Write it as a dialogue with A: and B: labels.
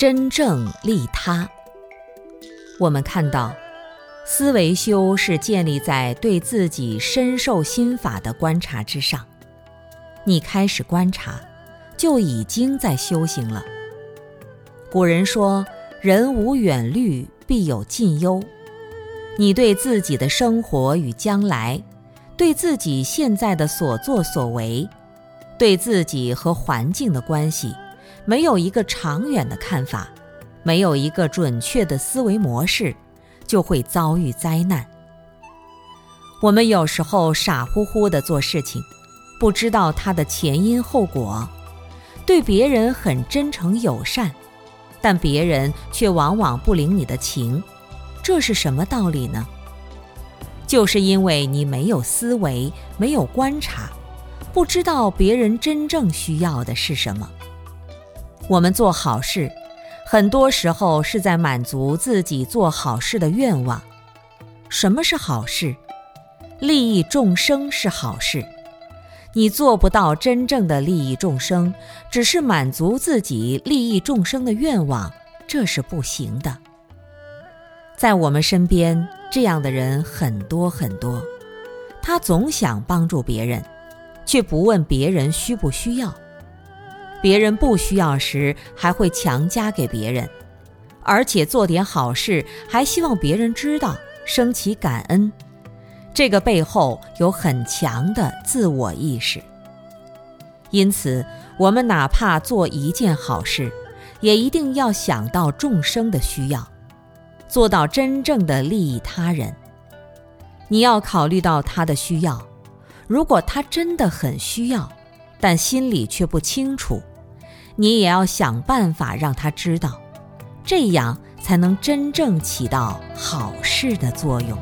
A: 真正利他。我们看到，思维修是建立在对自己深受心法的观察之上。你开始观察，就已经在修行了。古人说：“人无远虑，必有近忧。”你对自己的生活与将来，对自己现在的所作所为，对自己和环境的关系。没有一个长远的看法，没有一个准确的思维模式，就会遭遇灾难。我们有时候傻乎乎的做事情，不知道它的前因后果，对别人很真诚友善，但别人却往往不领你的情，这是什么道理呢？就是因为你没有思维，没有观察，不知道别人真正需要的是什么。我们做好事，很多时候是在满足自己做好事的愿望。什么是好事？利益众生是好事。你做不到真正的利益众生，只是满足自己利益众生的愿望，这是不行的。在我们身边，这样的人很多很多。他总想帮助别人，却不问别人需不需要。别人不需要时，还会强加给别人，而且做点好事，还希望别人知道，升起感恩。这个背后有很强的自我意识。因此，我们哪怕做一件好事，也一定要想到众生的需要，做到真正的利益他人。你要考虑到他的需要，如果他真的很需要，但心里却不清楚。你也要想办法让他知道，这样才能真正起到好事的作用。